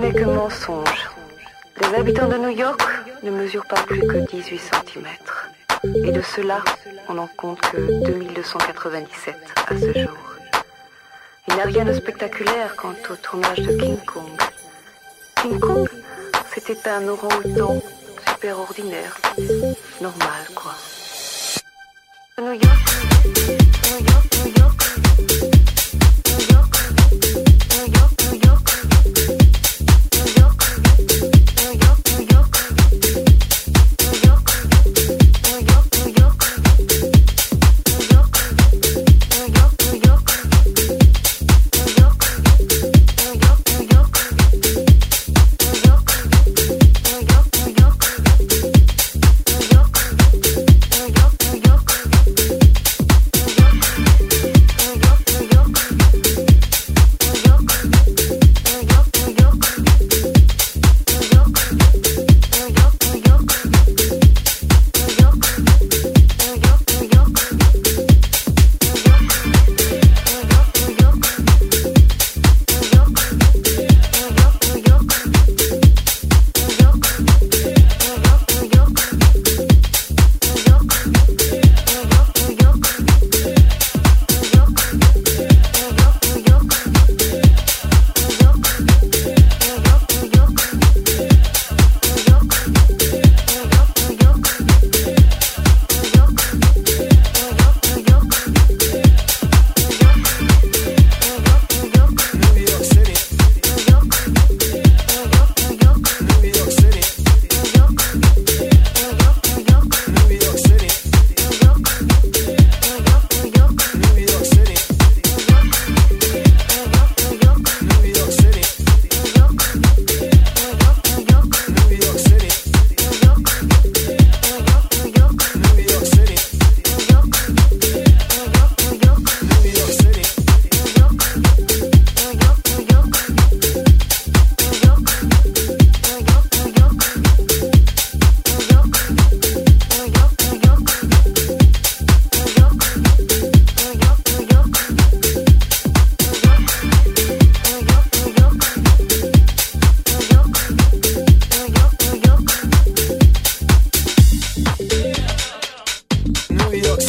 n'est que mensonge. Les habitants de New York ne mesurent pas plus que 18 cm. Et de cela, on n'en compte que 2297 à ce jour. Il n'y a rien de spectaculaire quant au tournage de King Kong. King Kong, c'était un orang-outan super ordinaire. Normal, quoi. New York, New York, New York.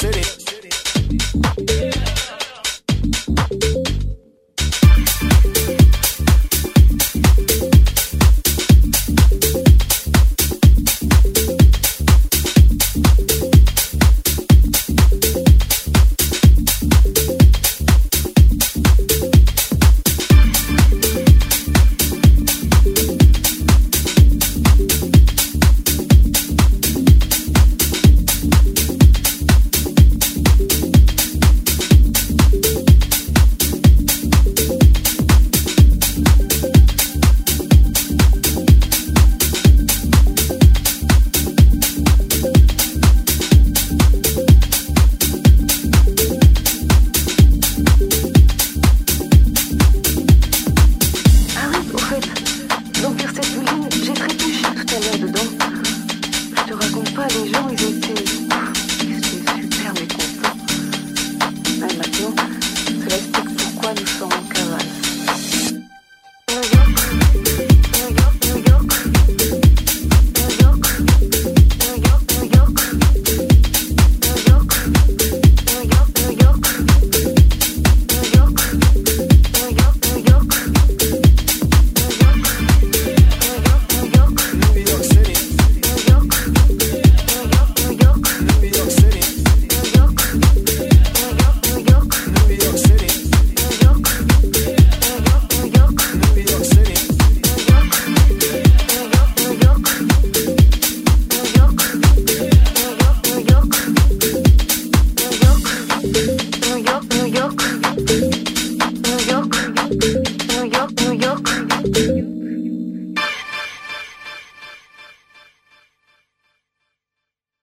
City.